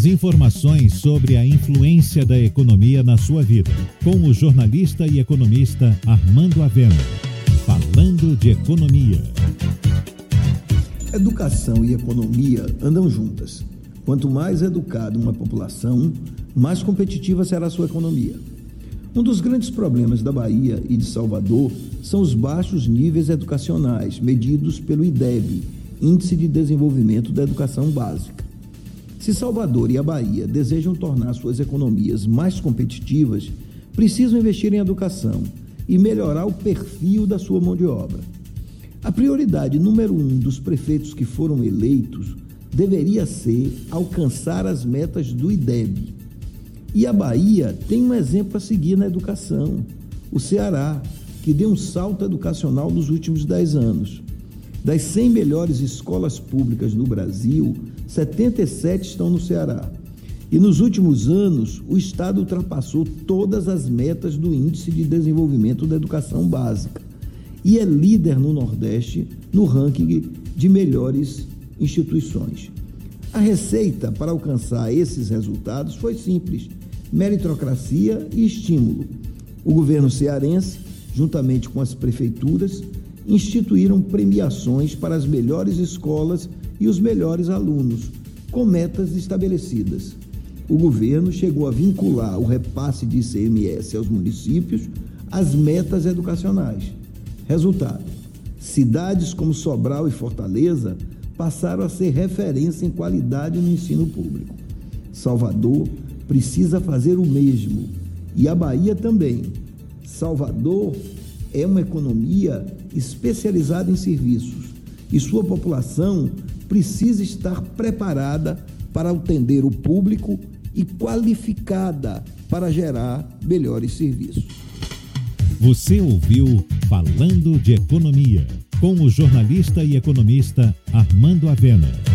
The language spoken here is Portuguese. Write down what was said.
As informações sobre a influência da economia na sua vida, com o jornalista e economista Armando Avena. Falando de economia. Educação e economia andam juntas. Quanto mais educada uma população, mais competitiva será a sua economia. Um dos grandes problemas da Bahia e de Salvador são os baixos níveis educacionais, medidos pelo IDEB, Índice de Desenvolvimento da Educação Básica. Se Salvador e a Bahia desejam tornar suas economias mais competitivas, precisam investir em educação e melhorar o perfil da sua mão de obra. A prioridade número um dos prefeitos que foram eleitos deveria ser alcançar as metas do IDEB. E a Bahia tem um exemplo a seguir na educação: o Ceará, que deu um salto educacional nos últimos dez anos. Das 100 melhores escolas públicas no Brasil, 77 estão no Ceará. E nos últimos anos, o Estado ultrapassou todas as metas do Índice de Desenvolvimento da Educação Básica e é líder no Nordeste no ranking de melhores instituições. A receita para alcançar esses resultados foi simples: meritocracia e estímulo. O governo cearense, juntamente com as prefeituras, instituíram premiações para as melhores escolas e os melhores alunos, com metas estabelecidas. O governo chegou a vincular o repasse de ICMS aos municípios às metas educacionais. Resultado: cidades como Sobral e Fortaleza passaram a ser referência em qualidade no ensino público. Salvador precisa fazer o mesmo e a Bahia também. Salvador é uma economia especializada em serviços e sua população precisa estar preparada para atender o público e qualificada para gerar melhores serviços. Você ouviu Falando de Economia, com o jornalista e economista Armando Avena.